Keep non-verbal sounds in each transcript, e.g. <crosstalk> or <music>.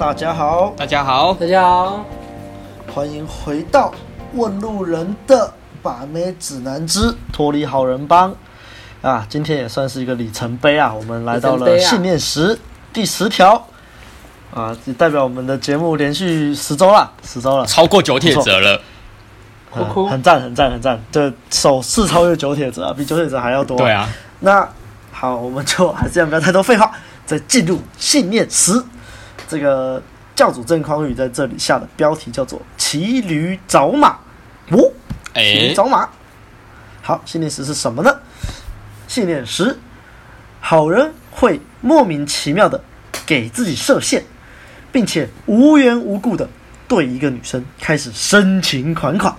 大家好，大家好，大家好，欢迎回到问路人的把妹指南之脱离好人帮。啊！今天也算是一个里程碑啊，我们来到了信念十、啊、第十条。啊，也代表我们的节目连续十周了，十周了，超过九铁则了，嗯、很赞，很赞，很赞，这首次超越九铁则啊，比九铁则还要多。对啊，那好，我们就还是不要太多废话，再进入信念十。这个教主郑匡宇在这里下的标题叫做“骑驴找马”，哦，骑驴找马。好，信念十是什么呢？信念十，好人会莫名其妙的给自己设限，并且无缘无故的对一个女生开始深情款款。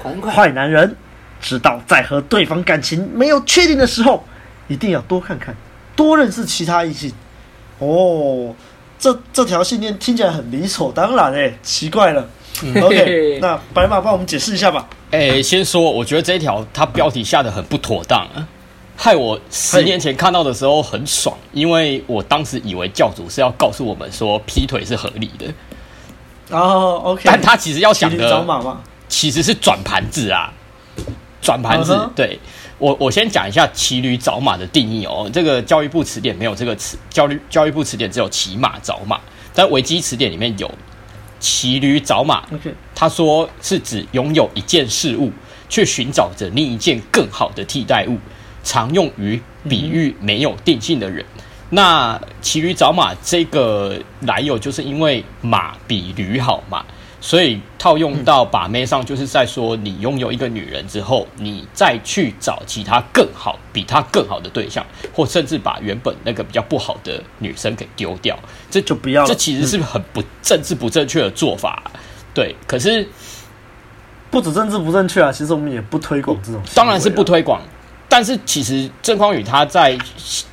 款款。坏男人直到在和对方感情没有确定的时候，一定要多看看，多认识其他异性。哦。这这条信念听起来很理所当然哎，奇怪了。OK，<laughs> 那白马帮我们解释一下吧。哎，先说，我觉得这一条它标题下的很不妥当啊，害我十年前看到的时候很爽，因为我当时以为教主是要告诉我们说劈腿是合理的。哦，OK，但他其实要想的其实是转盘子啊，转盘子，对。我我先讲一下骑驴找马的定义哦，这个教育部词典没有这个词，教育教育部词典只有骑马找马，在维基词典里面有骑驴找马。他说是指拥有一件事物，却寻找着另一件更好的替代物，常用于比喻没有定性的人。那骑驴找马这个来由，就是因为马比驴好嘛。所以套用到把妹上，就是在说你拥有一个女人之后，你再去找其他更好、比她更好的对象，或甚至把原本那个比较不好的女生给丢掉，这就不要。这其实是很不政治不正确的做法，对。可是不止政治不正确啊，其实我们也不推广这种。当然是不推广，但是其实郑匡宇他在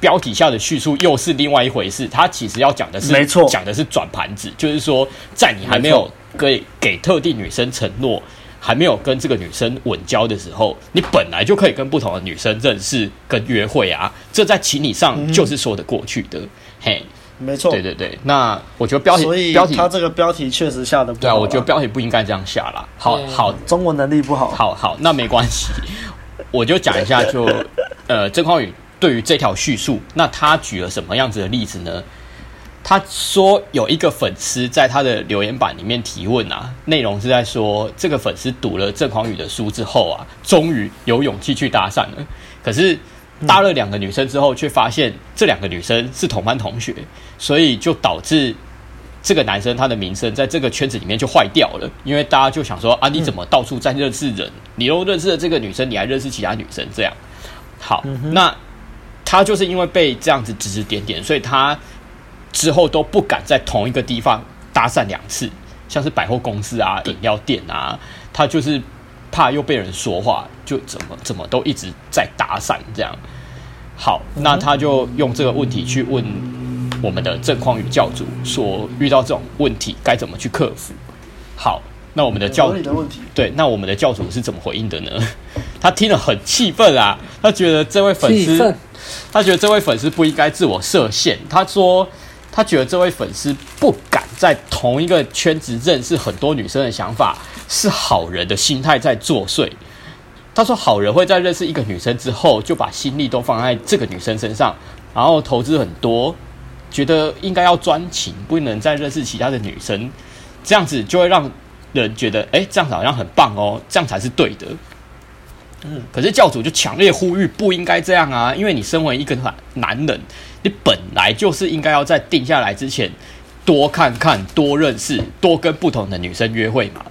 标题下的叙述又是另外一回事。他其实要讲的是，没错，讲的是转盘子，就是说在你还没有。给给特定女生承诺，还没有跟这个女生稳交的时候，你本来就可以跟不同的女生认识跟约会啊，这在情理上就是说得过去的。嗯、嘿，没错，对对对。那我觉得标题，所以标题他这个标题确实下的不好。对啊，我觉得标题不应该这样下啦。好好，中文能力不好。好好，那没关系，<laughs> 我就讲一下就，就呃，郑匡宇对于这条叙述，那他举了什么样子的例子呢？他说有一个粉丝在他的留言板里面提问啊，内容是在说这个粉丝读了郑匡宇的书之后啊，终于有勇气去搭讪了。可是搭了两个女生之后，却发现这两个女生是同班同学，所以就导致这个男生他的名声在这个圈子里面就坏掉了。因为大家就想说啊，你怎么到处在认识人？你都认识了这个女生，你还认识其他女生？这样好，那他就是因为被这样子指指点点，所以他。之后都不敢在同一个地方搭讪两次，像是百货公司啊、饮料店啊，他就是怕又被人说话，就怎么怎么都一直在搭讪这样。好，那他就用这个问题去问我们的郑匡宇教主，说遇到这种问题该怎么去克服。好，那我们的教主对，那我们的教主是怎么回应的呢？<laughs> 他听了很气愤啊，他觉得这位粉丝，他觉得这位粉丝不应该自我设限，他说。他觉得这位粉丝不敢在同一个圈子认识很多女生的想法是好人的心态在作祟。他说，好人会在认识一个女生之后，就把心力都放在这个女生身上，然后投资很多，觉得应该要专情，不能再认识其他的女生，这样子就会让人觉得，哎，这样子好像很棒哦，这样才是对的。嗯，可是教主就强烈呼吁不应该这样啊，因为你身为一个男男人。你本来就是应该要在定下来之前多看看、多认识、多跟不同的女生约会嘛。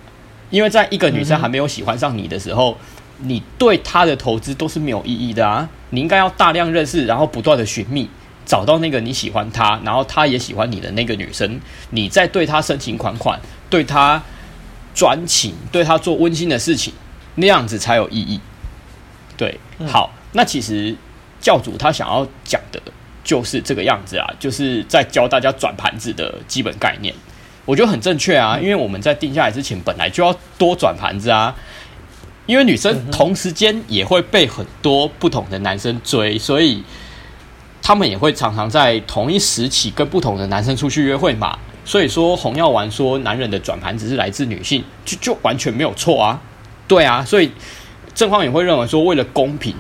因为在一个女生还没有喜欢上你的时候，你对她的投资都是没有意义的啊。你应该要大量认识，然后不断的寻觅，找到那个你喜欢她，然后她也喜欢你的那个女生，你再对她深情款款，对她专情，对她做温馨的事情，那样子才有意义。对，好，那其实教主他想要讲的。就是这个样子啊，就是在教大家转盘子的基本概念，我觉得很正确啊。因为我们在定下来之前，本来就要多转盘子啊。因为女生同时间也会被很多不同的男生追，所以他们也会常常在同一时期跟不同的男生出去约会嘛。所以说红药丸说男人的转盘只是来自女性，就就完全没有错啊。对啊，所以正方也会认为说，为了公平，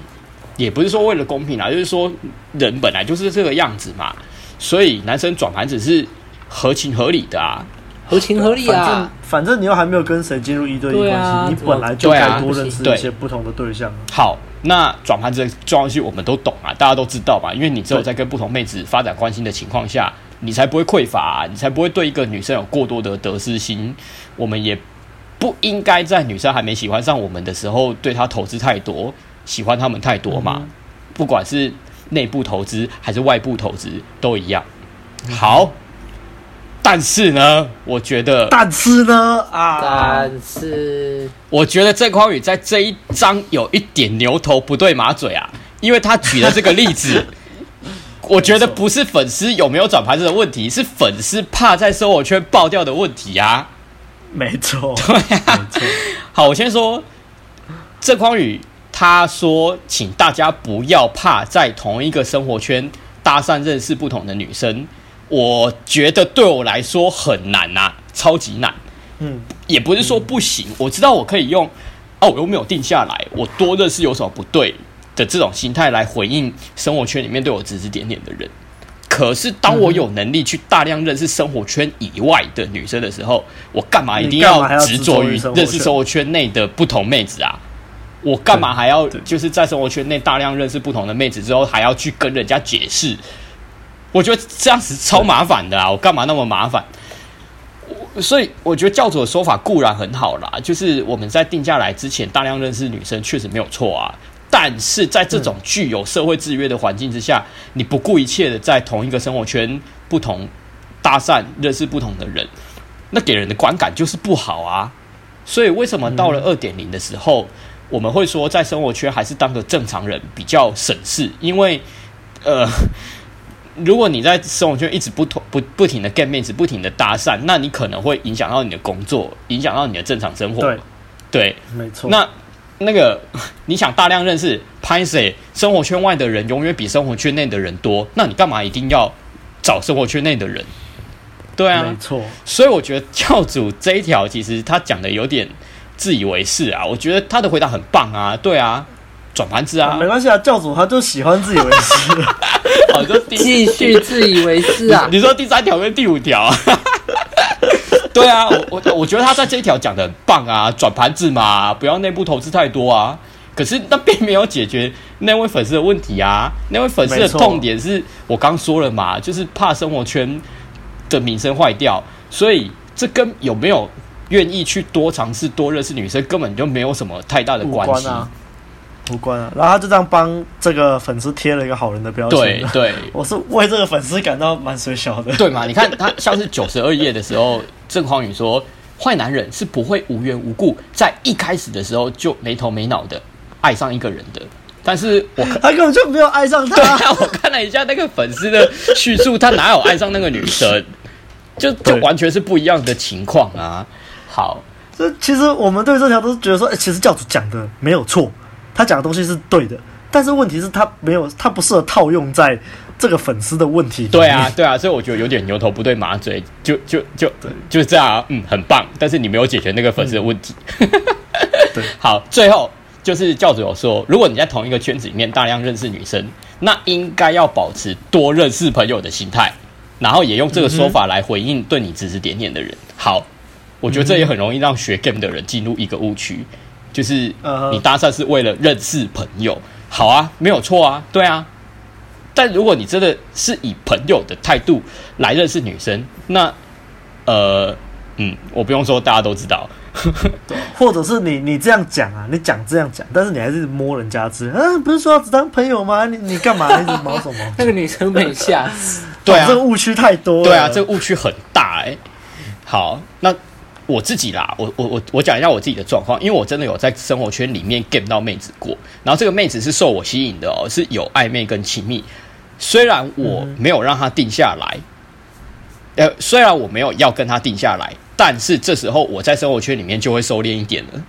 也不是说为了公平啊，就是说人本来就是这个样子嘛，所以男生转盘子是合情合理的啊。合情合理啊，反正反正你又还没有跟谁进入一对一关系，啊、你本来就该多认识一些不同的对象。对好，那转盘子这重要性我们都懂啊，大家都知道吧？因为你只有在跟不同妹子发展关系的情况下，你才不会匮乏、啊，你才不会对一个女生有过多的得失心。我们也不应该在女生还没喜欢上我们的时候，对她投资太多，喜欢他们太多嘛。嗯、不管是内部投资还是外部投资都一样。好。但是呢，我觉得，但是呢，啊，但是，我觉得郑匡宇在这一章有一点牛头不对马嘴啊，因为他举的这个例子，<laughs> 我觉得不是粉丝有没有转盘子的问题，是粉丝怕在生活圈爆掉的问题啊。没错，对啊，好，我先说，郑匡宇他说，请大家不要怕在同一个生活圈搭讪认识不同的女生。我觉得对我来说很难呐、啊，超级难。嗯，也不是说不行，我知道我可以用，哦，我又没有定下来，我多认识有什么不对的这种心态来回应生活圈里面对我指指点点的人。可是当我有能力去大量认识生活圈以外的女生的时候，我干嘛一定要执着于认识生活圈内的不同妹子啊？我干嘛还要就是在生活圈内大量认识不同的妹子之后，还要去跟人家解释？我觉得这样子超麻烦的啊！我干嘛那么麻烦？所以我觉得教主的说法固然很好啦，就是我们在定下来之前大量认识女生确实没有错啊。但是在这种具有社会制约的环境之下，你不顾一切的在同一个生活圈不同搭讪认识不同的人，那给人的观感就是不好啊。所以为什么到了二点零的时候，我们会说在生活圈还是当个正常人比较省事？因为呃。如果你在生活圈一直不同不不停的 get 面子，不停的搭讪，那你可能会影响到你的工作，影响到你的正常生活。对，对，没错。那那个你想大量认识拍谁？生活圈外的人永远比生活圈内的人多，那你干嘛一定要找生活圈内的人？对啊，没错。所以我觉得教主这一条其实他讲的有点自以为是啊。我觉得他的回答很棒啊，对啊。转盘子啊，没关系啊，教主他就喜欢自以为是，好，<laughs> 就继续自以为是啊。你说第三条跟第五条，<laughs> 对啊，我我我觉得他在这一条讲的很棒啊，转盘子嘛，不要内部投资太多啊。可是那并没有解决那位粉丝的问题啊，那位粉丝的痛点是我刚说了嘛，就是怕生活圈的名声坏掉，所以这跟有没有愿意去多尝试、多认识女生根本就没有什么太大的关系。无关啊，然后他就这样帮这个粉丝贴了一个好人的标签。对对，我是为这个粉丝感到蛮水小的。对嘛？你看他像是九十二页的时候，郑匡宇说，坏男人是不会无缘无故在一开始的时候就没头没脑的爱上一个人的。但是我他根本就没有爱上他。对啊，我看了一下那个粉丝的叙述，他哪有爱上那个女生？就就完全是不一样的情况啊。好，这其实我们对这条都是觉得说，哎，其实教主讲的没有错。他讲的东西是对的，但是问题是，他没有，他不适合套用在这个粉丝的问题。对啊，对啊，所以我觉得有点牛头不对马嘴，就就就就是这样啊，嗯，很棒，但是你没有解决那个粉丝的问题。嗯、对，<laughs> 好，最后就是教主有说，如果你在同一个圈子里面大量认识女生，那应该要保持多认识朋友的心态，然后也用这个说法来回应对你指指点点的人。好，我觉得这也很容易让学 game 的人进入一个误区。就是你搭讪是为了认识朋友，好啊，没有错啊，对啊。但如果你真的是以朋友的态度来认识女生，那呃，嗯，我不用说，大家都知道。对，<laughs> 或者是你你这样讲啊，你讲这样讲，但是你还是摸人家吃，嗯，不是说要只当朋友吗？你你干嘛一直毛什么？<laughs> 那个女生被吓死。对 <laughs> 啊，这个误区太多了。对啊，这个误区很大哎、欸。好，那。我自己啦，我我我我讲一下我自己的状况，因为我真的有在生活圈里面 game 到妹子过，然后这个妹子是受我吸引的哦，是有暧昧跟亲密，虽然我没有让她定下来，呃，虽然我没有要跟她定下来，但是这时候我在生活圈里面就会收敛一点了，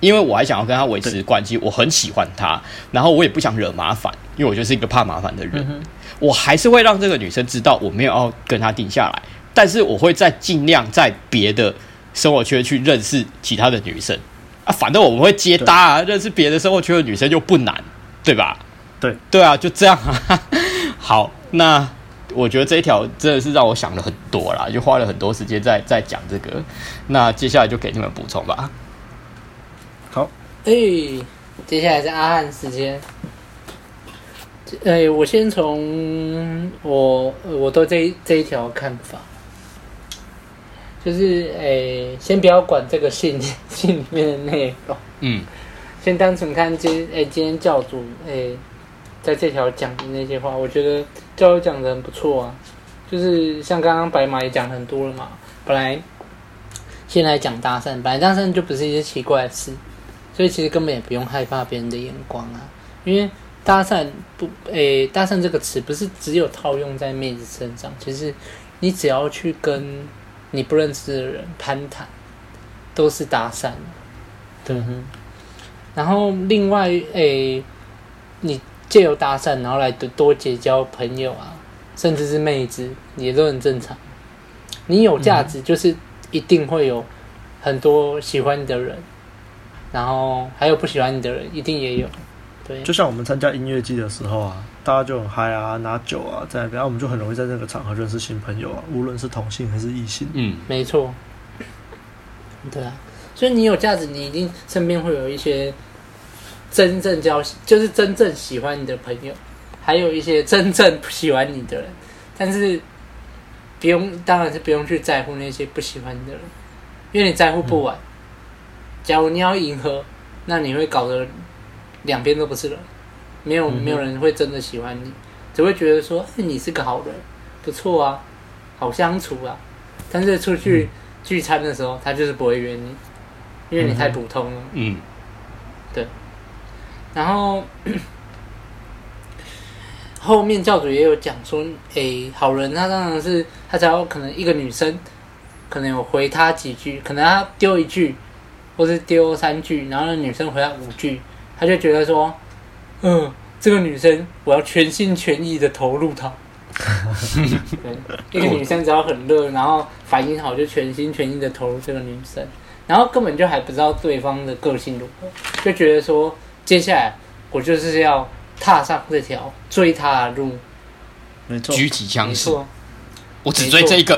因为我还想要跟她维持关系，我很喜欢她，然后我也不想惹麻烦，因为我就是一个怕麻烦的人。嗯、我还是会让这个女生知道我没有要跟她定下来，但是我会再尽量在别的生活圈去认识其他的女生啊，反正我们会接搭啊，认识别的生活圈的女生就不难，对吧？对对啊，就这样啊。<laughs> 好，那我觉得这一条真的是让我想了很多啦，就花了很多时间在在讲这个。那接下来就给你们补充吧。好，哎，接下来是阿汉时间。哎，我先从我我对这一这一条看法，就是哎，先不要管这个信 <laughs> 信里面的内容，嗯，先单纯看今哎今天教主哎在这条讲的那些话，我觉得教主讲的很不错啊，就是像刚刚白马也讲很多了嘛，本来先来讲搭讪，本来搭讪就不是一些奇怪的事。所以其实根本也不用害怕别人的眼光啊，因为搭讪不，诶、欸，搭讪这个词不是只有套用在妹子身上，其实你只要去跟你不认识的人攀谈，都是搭讪。对哼。然后另外，诶、欸，你借由搭讪，然后来多多结交朋友啊，甚至是妹子，也都很正常。你有价值，就是一定会有很多喜欢你的人。然后还有不喜欢你的人，一定也有。对，就像我们参加音乐季的时候啊，大家就很嗨啊，拿酒啊，在那边，我们就很容易在那个场合认识新朋友啊，无论是同性还是异性。嗯，没错。对啊，所以你有价值，你一定身边会有一些真正交，就是真正喜欢你的朋友，还有一些真正不喜欢你的人。但是不用，当然是不用去在乎那些不喜欢你的人，因为你在乎不完。嗯假如你要迎合，那你会搞得两边都不是人，没有没有人会真的喜欢你，只会觉得说，哎，你是个好人，不错啊，好相处啊。但是出去聚餐的时候，他就是不会约你，因为你太普通了。嗯，对。然后 <coughs> 后面教主也有讲说，哎，好人他当然是他只要可能一个女生，可能有回他几句，可能他丢一句。或是丢三句，然后那女生回他五句，他就觉得说，嗯，这个女生我要全心全意的投入她。<laughs> 对，一个女生只要很热，然后反应好，就全心全意的投入这个女生，然后根本就还不知道对方的个性如何，就觉得说，接下来我就是要踏上这条追她的路。没错，举起枪，说，我只追这一个。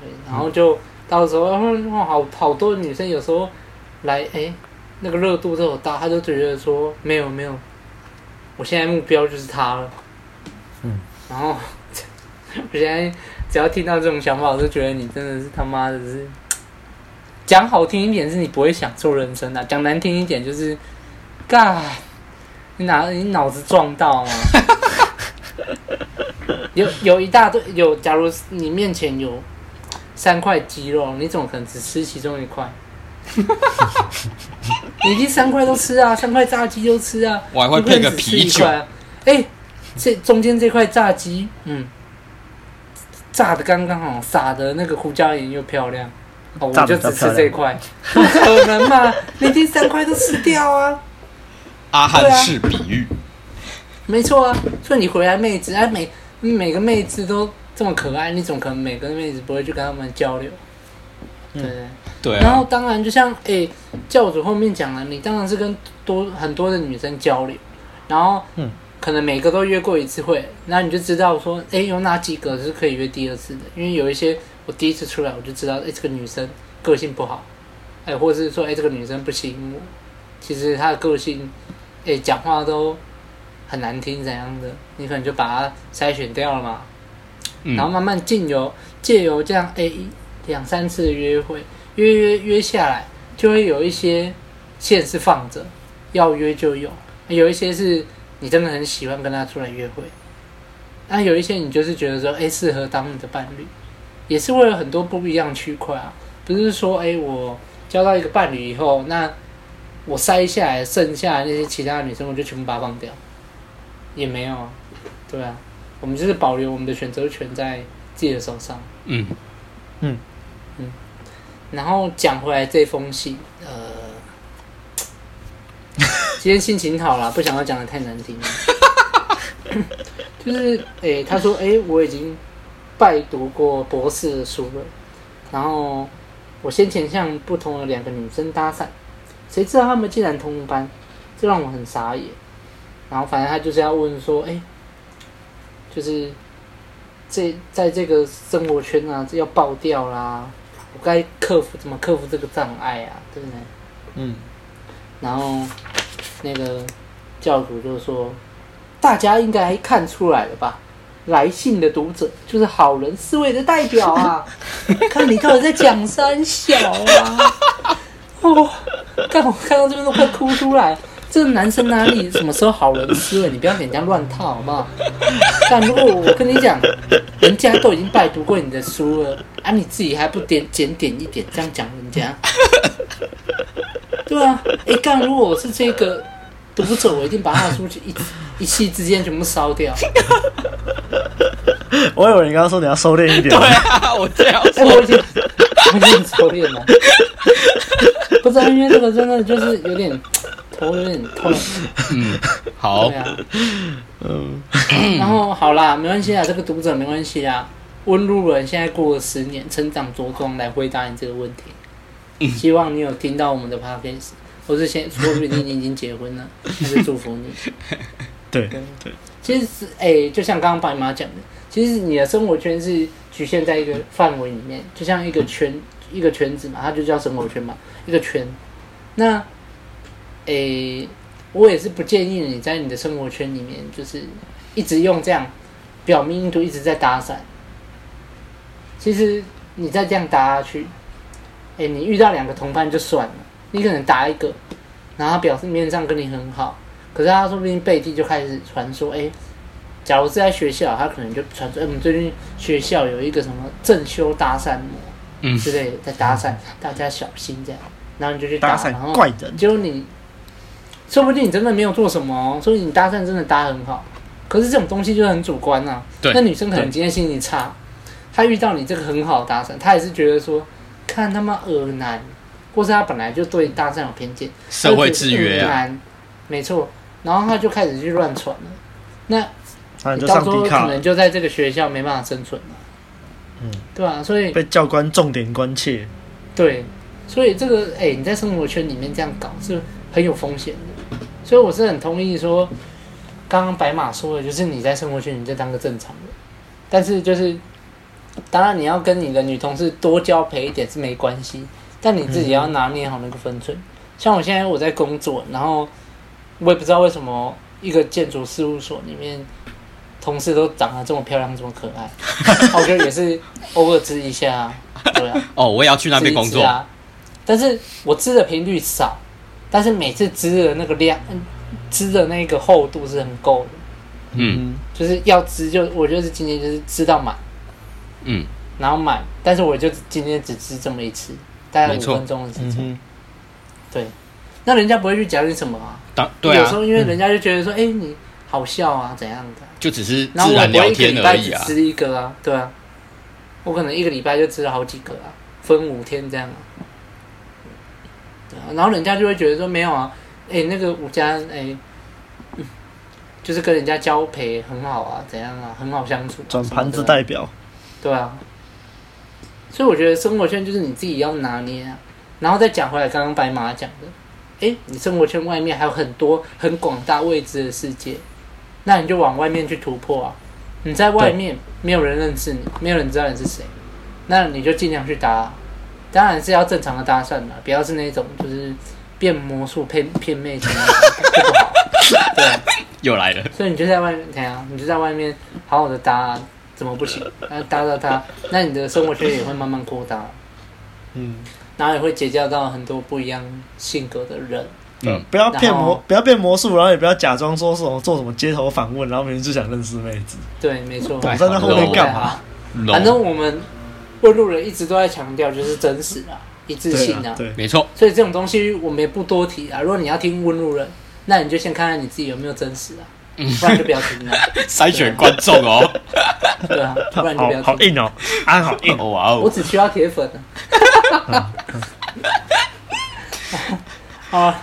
对，然后就。到时候，哇，好好多女生有时候来，哎、欸，那个热度这么大，他就觉得说没有没有，我现在目标就是他了。嗯，然后 <laughs> 我现在只要听到这种想法，我就觉得你真的是他妈的是，讲好听一点是你不会享受人生的，讲难听一点就是，干，你哪你脑子撞到吗？<laughs> 有有一大堆有，假如你面前有。三块鸡肉，你怎么可能只吃其中一块？<laughs> 你这三块都吃啊，三块炸鸡都吃啊，我还会配个啤酒。哎、欸，这中间这块炸鸡，嗯，炸的刚刚好，撒的那个胡椒盐又漂亮，哦，我就只吃这块，不可能嘛？<laughs> 你这三块都吃掉啊！阿汉式比喻，啊、没错啊，所以你回来妹子，哎，每每个妹子都。这么可爱，你怎么可能每个妹子不会去跟他们交流？对、然后当然，就像诶、欸、教主后面讲了，你当然是跟多很多的女生交流，然后嗯，可能每个都约过一次会，那你就知道说，诶、欸、有哪几个是可以约第二次的？因为有一些我第一次出来我就知道，诶、欸、这个女生个性不好，诶、欸、或者是说，诶、欸、这个女生不吸引我，其实她的个性，诶、欸、讲话都很难听怎样的，你可能就把它筛选掉了嘛。然后慢慢进由借由这样诶两三次的约会约约约下来，就会有一些线是放着，要约就有；有一些是你真的很喜欢跟他出来约会，那有一些你就是觉得说哎适合当你的伴侣，也是会有很多不一样区块啊。不是说哎我交到一个伴侣以后，那我筛下来剩下那些其他的女生，我就全部把它放掉，也没有啊，对啊。我们就是保留我们的选择权在自己的手上。嗯嗯嗯。然后讲回来这封信，呃，<laughs> 今天心情好了，不想要讲的太难听。就是，诶、欸，他说，诶、欸，我已经拜读过博士的书了，然后我先前向不同的两个女生搭讪，谁知道他们竟然同班，这让我很傻眼。然后反正他就是要问说，哎、欸，就是这在这个生活圈啊，这要爆掉啦，我该克服怎么克服这个障碍啊，对不对？嗯，然后那个教主就说。大家应该看出来了吧？来信的读者就是好人思维的代表啊！<laughs> 看你到底在讲三小啊！哦，看我看到这边都快哭出来。这个男生哪里什么时候好人思维？你不要给人家乱套好不好？但如果我跟你讲，人家都已经拜读过你的书了，啊，你自己还不点检点一点这样讲人家？<laughs> 对啊，哎，干，如果我是这个。读者，我一定把他的书去一一气之间全部烧掉。<laughs> 我以为你刚刚说你要收敛一点。对啊，我这样说，我已经我已经收敛了。不知道，因为这个真的就是有点头有点痛。嗯，好。对啊。嗯。然后好啦，没关系啊，这个读者没关系啊。温路人现在过了十年，成长茁壮，来回答你这个问题。希望你有听到我们的 podcast。我是先说不定你已经结婚了，<laughs> 还是祝福你。对对对，其实是哎、欸，就像刚刚白马讲的，其实你的生活圈是局限在一个范围里面，就像一个圈一个圈子嘛，它就叫生活圈嘛，一个圈。那哎、欸，我也是不建议你在你的生活圈里面，就是一直用这样表面印度一直在搭讪。其实你再这样搭下去，哎、欸，你遇到两个同伴就算了。你可能打一个，然后他表示面上跟你很好，可是他说不定背地就开始传说，哎，假如是在学校，他可能就传说，哎，我们最近学校有一个什么正修搭讪魔，嗯，之类的在搭讪，大家小心这样，然后你就去搭，搭讪怪人，结果你，说不定你真的没有做什么，所以你搭讪真的搭很好，可是这种东西就很主观啊，对，那女生可能今天心情差，她遇到你这个很好的搭讪，她也是觉得说，看他妈恶男。或是她本来就对搭讪有偏见，社会制约啊，没错，然后她就开始去乱传了。那你到时候可能就在这个学校没办法生存了，嗯，对吧？所以被教官重点关切。对，所以这个哎，你在生活圈里面这样搞是很有风险的。所以我是很同意说，刚刚白马说的，就是你在生活圈你就当个正常人，但是就是当然你要跟你的女同事多交陪一点是没关系。但你自己要拿捏好那个分寸。像我现在我在工作，然后我也不知道为什么一个建筑事务所里面同事都长得这么漂亮，这么可爱，<laughs> 我觉得也是偶尔支一下，对啊。哦，我也要去那边工作啊。但是我支的频率少，但是每次织的那个量，织的那个厚度是很够的。嗯，就是要织就我就是今天就是织到满，嗯，然后满，但是我就今天只织这么一次。大概五分钟的时间，嗯，对，那人家不会去讲你什么啊？当对啊，有时候因为人家就觉得说，哎、嗯欸，你好笑啊，怎样的？就只是自然聊天而已啊。织一个啊，对啊，我可能一个礼拜就织了好几个啊，分五天这样啊。然后人家就会觉得说，没有啊，哎、欸，那个吴家哎、欸，就是跟人家交配很好啊，怎样啊，很好相处。转盘子代表。对啊。所以我觉得生活圈就是你自己要拿捏啊，然后再讲回来，刚刚白马讲的，哎，你生活圈外面还有很多很广大未知的世界，那你就往外面去突破啊！你在外面没有人认识你，没有人知道你是谁，那你就尽量去搭，当然是要正常的搭讪啦，不要是那种就是变魔术骗骗妹子那种，<laughs> 不好。对啊，又来了。所以你就在外面，怎样？你就在外面好好的搭。怎么不行？那 <laughs> 搭到他，那你的生活圈也会慢慢扩大，嗯，然后也会结交到很多不一样性格的人。嗯，不要骗魔，不要变魔术，然后也不要假装说什么做什么街头访问，然后明明就想认识妹子。对，没错。躲在那后面干嘛？反正我们问路人一直都在强调，就是真实啊，一致性啊，对，没错。所以这种东西我们也不多提啊。如果你要听问路人，那你就先看看你自己有没有真实啊。不然就不要听了。<laughs> 筛选观众哦。对啊，不然就不要听。好硬哦，安好硬 <laughs> 哦，哇哦！我只需要铁粉。<laughs> 啊，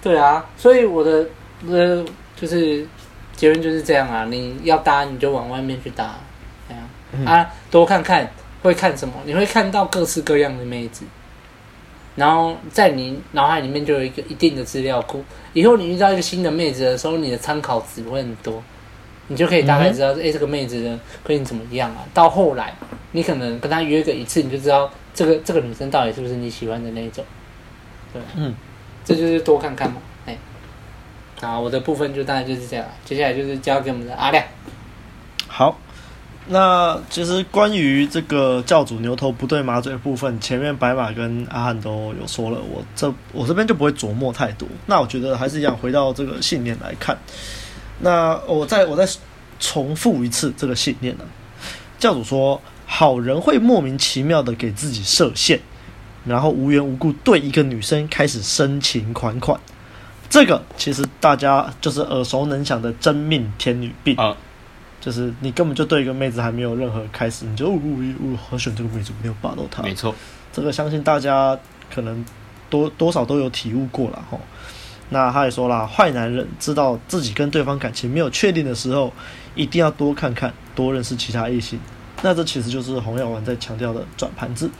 对啊，所以我的呃就是结论就是这样啊，你要搭你就往外面去搭，这样、嗯、啊，多看看会看什么，你会看到各式各样的妹子，然后在你脑海里面就有一个一定的资料库，以后你遇到一个新的妹子的时候，你的参考值会很多，你就可以大概知道，哎、嗯欸，这个妹子的跟你怎么样啊？到后来你可能跟她约个一次，你就知道这个这个女生到底是不是你喜欢的那种，对，嗯。这就是多看看嘛，哎，好，我的部分就大概就是这样，接下来就是交给我们的阿亮。那其实关于这个教主牛头不对马嘴的部分，前面白马跟阿汉都有说了，我这我这边就不会琢磨太多。那我觉得还是一样，回到这个信念来看，那我再我再重复一次这个信念呢，教主说，好人会莫名其妙的给自己设限。然后无缘无故对一个女生开始深情款款，这个其实大家就是耳熟能详的真命天女病啊，就是你根本就对一个妹子还没有任何开始，你就呜呜呜，好喜欢这个妹子，没有霸到她。没错，这个相信大家可能多多少都有体悟过了吼。那他也说了，坏男人知道自己跟对方感情没有确定的时候，一定要多看看，多认识其他异性。那这其实就是洪耀文在强调的转盘子。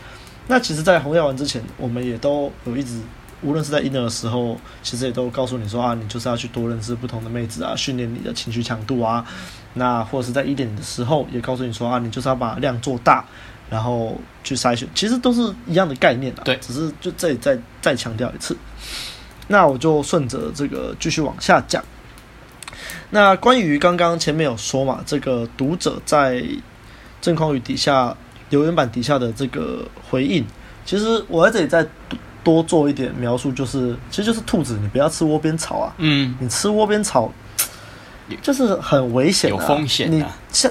那其实，在洪耀文之前，我们也都有一直，无论是在婴儿的时候，其实也都告诉你说啊，你就是要去多认识不同的妹子啊，训练你的情绪强度啊。那或者是在一点的时候，也告诉你说啊，你就是要把量做大，然后去筛选，其实都是一样的概念啊。对，只是就这里再再强调一次。那我就顺着这个继续往下讲。那关于刚刚前面有说嘛，这个读者在郑匡宇底下。留言板底下的这个回应，其实我在这里再多做一点描述，就是其实就是兔子，你不要吃窝边草啊。嗯，你吃窝边草就是很危险，有风险。你像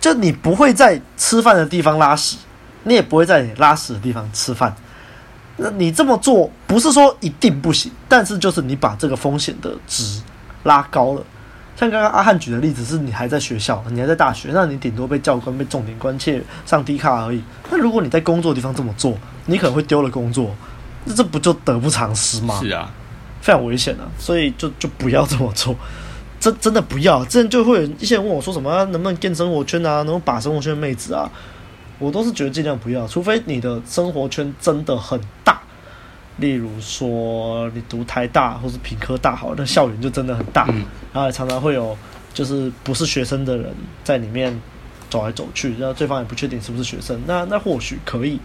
就你不会在吃饭的地方拉屎，你也不会在你拉屎的地方吃饭。那你这么做不是说一定不行，但是就是你把这个风险的值拉高了。像刚刚阿汉举的例子，是你还在学校，你还在大学，那你顶多被教官被重点关切上低卡而已。那如果你在工作的地方这么做，你可能会丢了工作，那这不就得不偿失吗？是啊，非常危险啊！所以就就不要这么做，真真的不要。之前就会有一些人问我说什么、啊、能不能建生活圈啊，能不能把生活圈妹子啊，我都是觉得尽量不要，除非你的生活圈真的很大。例如说，你读台大或是品科大好，那校园就真的很大，嗯、然后也常常会有就是不是学生的人在里面走来走去，然后对方也不确定是不是学生，那那或许可以，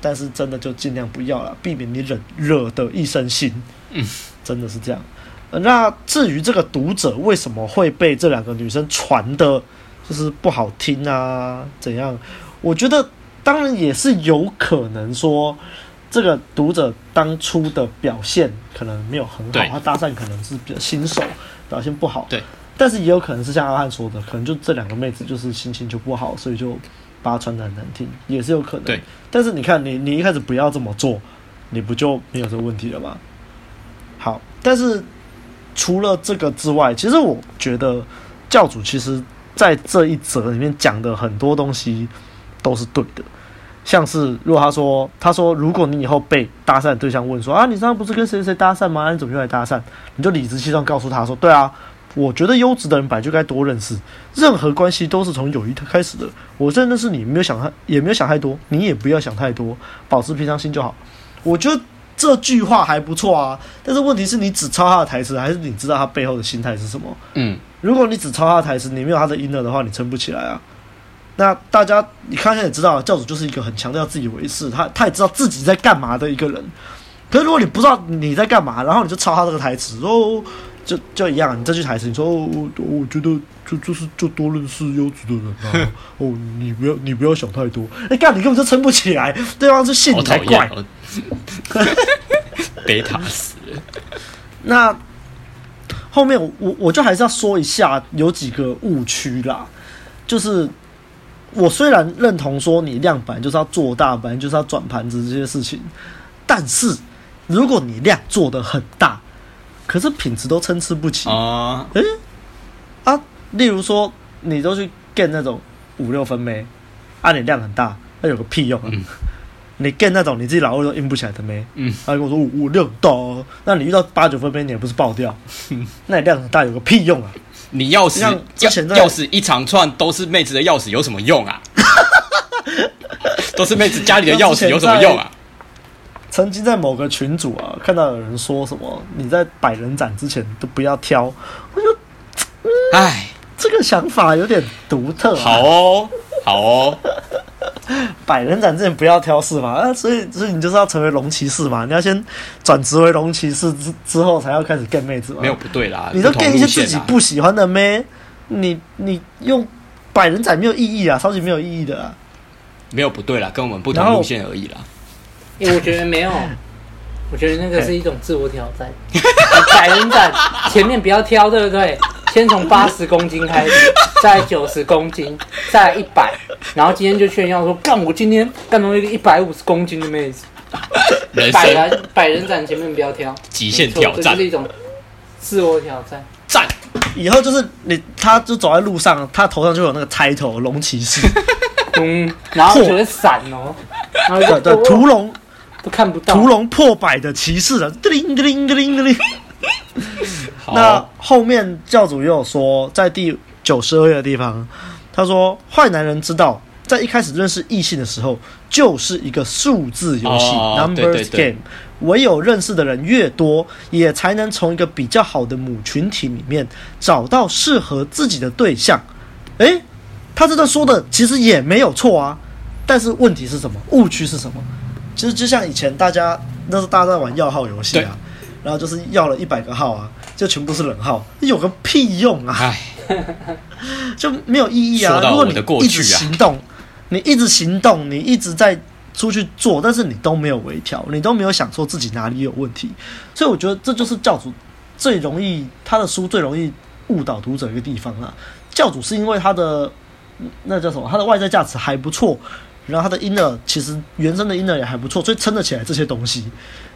但是真的就尽量不要了，避免你惹惹得一身腥。嗯，真的是这样。那至于这个读者为什么会被这两个女生传的，就是不好听啊？怎样？我觉得当然也是有可能说。这个读者当初的表现可能没有很好，他搭讪可能是比较新手，表现不好。对，但是也有可能是像阿汉说的，可能就这两个妹子就是心情就不好，所以就把她传得很难听，也是有可能。对，但是你看，你你一开始不要这么做，你不就没有这个问题了吗？好，但是除了这个之外，其实我觉得教主其实在这一则里面讲的很多东西都是对的。像是如果他说，他说如果你以后被搭讪对象问说啊，你上次不是跟谁谁搭讪吗？你怎么又来搭讪？你就理直气壮告诉他说，对啊，我觉得优质的人本来就该多认识，任何关系都是从友谊开始的。我认识你，没有想太，也没有想太多，你也不要想太多，保持平常心就好。我觉得这句话还不错啊，但是问题是你只抄他的台词，还是你知道他背后的心态是什么？嗯，如果你只抄他的台词，你没有他的 inner 的话，你撑不起来啊。那大家，你看现在也知道，教主就是一个很强调自以为是，他他也知道自己在干嘛的一个人。可是如果你不知道你在干嘛，然后你就抄他这个台词哦，就就一样。你这句台词，你说哦，我觉得就就是就多认识优质的人啊。<laughs> 哦，你不要你不要想太多。哎干，你根本就撑不起来，对方是信你才怪。被他死了。<laughs> 那后面我我我就还是要说一下，有几个误区啦，就是。我虽然认同说你量本来就是要做大，本来就是要转盘子这些事情，但是如果你量做的很大，可是品质都参差不齐啊，诶、欸，啊，例如说你都去 get 那种五六分妹，啊，你量很大，那有个屁用啊！你 get 那种你自己老二都硬不起来的妹，嗯，他跟我说我我量大，那你遇到八九分妹，你也不是爆掉，<laughs> 那你量很大有个屁用啊！你钥匙钥钥匙一长串都是妹子的钥匙，有什么用啊？<laughs> 都是妹子家里的钥匙，有什么用啊？曾经在某个群组啊，看到有人说什么你在百人斩之前都不要挑，我就，哎、嗯，这个想法有点独特、啊。好哦，好哦。<laughs> 百人斩之前不要挑是吗？啊，所以所以你就是要成为龙骑士嘛？你要先转职为龙骑士之之后，才要开始 get 妹子嘛？没有不对啦，你都 get 一些自己不喜欢的妹，你你用百人斩没有意义啊，超级没有意义的啊。没有不对啦，跟我们不同路线而已啦。欸、我觉得没有，我觉得那个是一种自我挑战。百人斩前面不要挑，对不对？先从八十公斤开始，再九十公斤，再一百，然后今天就炫耀说：“干，我今天干到一个一百五十公斤的妹子。”百人百人斩前面不要挑，极限挑战，这是一种自我挑战。战，以后就是你，他就走在路上，他头上就有那个 title 龙骑士，嗯，然后就会闪哦，然后对对，屠龙都看不到，屠龙破百的骑士了，叮铃叮铃叮铃叮铃。那后面教主又有说，在第九十二页的地方，他说坏男人知道，在一开始认识异性的时候，就是一个数字游戏 （numbers game）。唯有认识的人越多，也才能从一个比较好的母群体里面找到适合自己的对象。诶，他这段说的其实也没有错啊，但是问题是什么？误区是什么？其实就像以前大家那时候大家在玩要号游戏啊。然后就是要了一百个号啊，就全部是冷号，有个屁用啊！唉，<laughs> 就没有意义啊！如果你一直行动，你一直行动，你一直在出去做，但是你都没有微调，你都没有想说自己哪里有问题，所以我觉得这就是教主最容易他的书最容易误导读者一个地方啊。教主是因为他的那叫什么，他的外在价值还不错，然后它的 inner 其实原生的 inner 也还不错，所以撑得起来这些东西。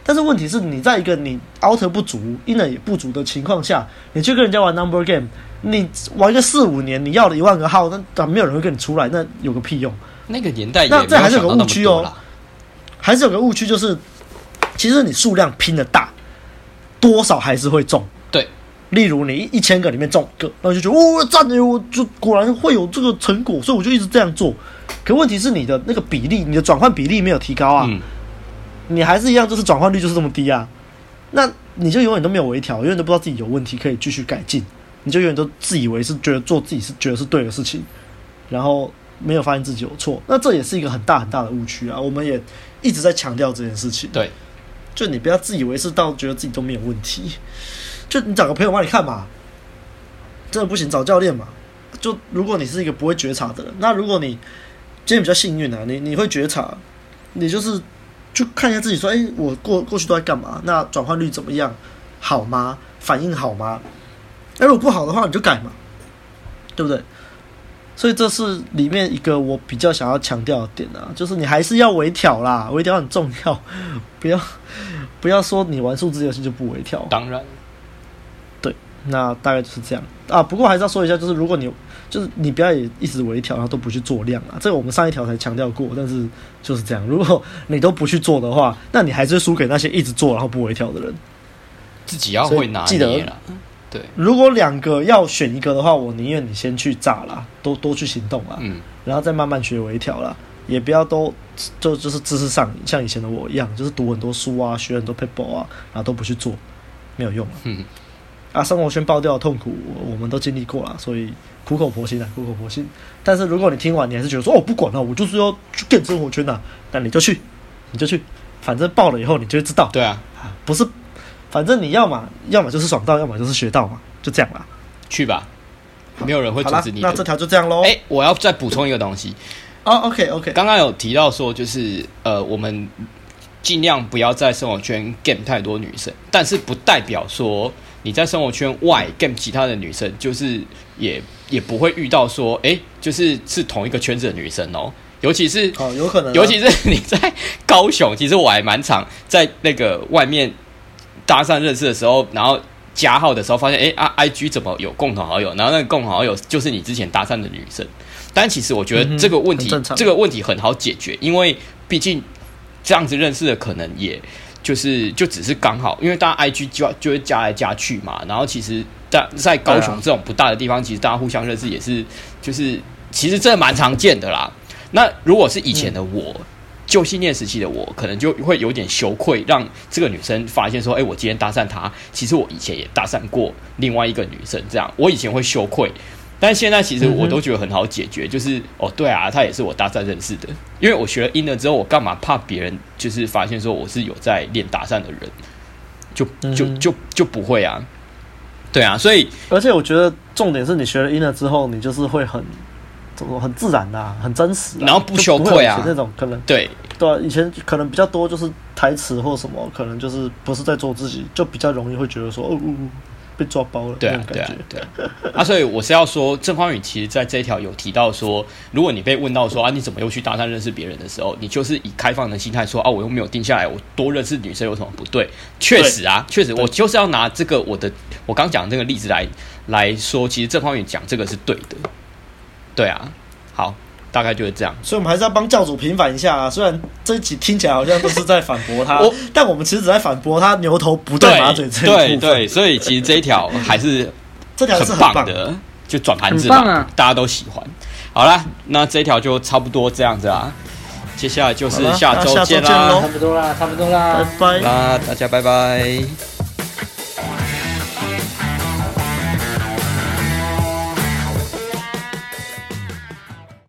但是问题是，你在一个你 outer 不足，inner 也不足的情况下，你去跟人家玩 number game，你玩个四五年，你要了一万个号，那咋没有人会跟你出来？那有个屁用？那个年代，那这还是有个误区哦，还是有个误区，就是其实你数量拼的大，多少还是会中。对，例如你一千个里面中一个，然后就觉得哦，赞的，我就果然会有这个成果，所以我就一直这样做。可问题是你的那个比例，你的转换比例没有提高啊。嗯你还是一样，就是转换率就是这么低啊，那你就永远都没有微调，永远都不知道自己有问题可以继续改进，你就永远都自以为是觉得做自己是觉得是对的事情，然后没有发现自己有错，那这也是一个很大很大的误区啊。我们也一直在强调这件事情。对，就你不要自以为是到觉得自己都没有问题，就你找个朋友帮你看嘛，真的不行找教练嘛。就如果你是一个不会觉察的人，那如果你今天比较幸运啊，你你会觉察，你就是。就看一下自己说，哎、我过过去都在干嘛？那转换率怎么样？好吗？反应好吗？哎，如果不好的话，你就改嘛，对不对？所以这是里面一个我比较想要强调的点啊，就是你还是要微调啦，微调很重要，不要不要说你玩数字游戏就不微调。当然，那大概就是这样啊。不过还是要说一下，就是如果你。就是你不要也一直微调，然后都不去做量啊。这个我们上一条才强调过，但是就是这样。如果你都不去做的话，那你还是输给那些一直做然后不微调的人。自己要会拿捏，记得对。如果两个要选一个的话，我宁愿你先去炸啦，多多去行动啦，嗯，然后再慢慢学微调啦。也不要都就就是知识上像以前的我一样，就是读很多书啊，学很多 paper 啊，然后都不去做，没有用啊。嗯。啊，生活圈爆掉的痛苦，我们都经历过了，所以。苦口婆心啊，苦口婆心。但是如果你听完，你还是觉得说，哦，不管了，我就是要去变生活圈呐，那你就去，你就去，反正爆了以后你就会知道。对啊，不是，反正你要嘛，要么就是爽到，要么就是学到嘛，就这样啦。去吧，没有人会阻止你。那这条就这样喽。哎、欸，我要再补充一个东西。哦，OK OK。刚刚有提到说，就是呃，我们尽量不要在生活圈 game 太多女生，但是不代表说。你在生活圈外跟其他的女生，就是也也不会遇到说，哎、欸，就是是同一个圈子的女生哦。尤其是哦，有可能，尤其是 <laughs> 你在高雄，其实我还蛮常在那个外面搭讪认识的时候，然后加号的时候，发现哎啊，IG 怎么有共同好友？然后那个共同好友就是你之前搭讪的女生。但其实我觉得这个问题，嗯、这个问题很好解决，因为毕竟这样子认识的可能也就是就只是刚好，因为大家 IG 就就会加来加去嘛，然后其实在在高雄这种不大的地方，其实大家互相认识也是就是其实这蛮常见的啦。那如果是以前的我。嗯旧信念时期的我，可能就会有点羞愧，让这个女生发现说：“哎、欸，我今天搭讪她，其实我以前也搭讪过另外一个女生。”这样，我以前会羞愧，但现在其实我都觉得很好解决，就是哦，对啊，他也是我搭讪认识的，因为我学了英了之后，我干嘛怕别人就是发现说我是有在练搭讪的人，就就就就不会啊，对啊，所以而且我觉得重点是你学了英了之后，你就是会很。怎么很自然的、啊，很真实、啊，然后不羞愧啊，那种可能对。对、啊，以前可能比较多就是台词或什么，可能就是不是在做自己，就比较容易会觉得说哦被抓包了，对啊对啊对啊，啊，所以我是要说，郑匡宇其实在这一条有提到说，如果你被问到说啊，你怎么又去搭讪认识别人的时候，你就是以开放的心态说啊，我又没有定下来，我多认识女生有什么不对？确实啊，确实，我就是要拿这个我的我刚讲的这个例子来来说，其实郑匡宇讲这个是对的。对啊，好，大概就是这样。所以，我们还是要帮教主平反一下啊。虽然这一集听起来好像都是在反驳他，但我们其实只在反驳他牛头不对马嘴这一部分。对对，所以其实这一条还是 <laughs> 这条是很棒的，就转盘子嘛，大家都喜欢。好啦，那这一条就差不多这样子啦。接下来就是下周见啦，差不多啦，差不多啦，拜拜啦，大家拜拜。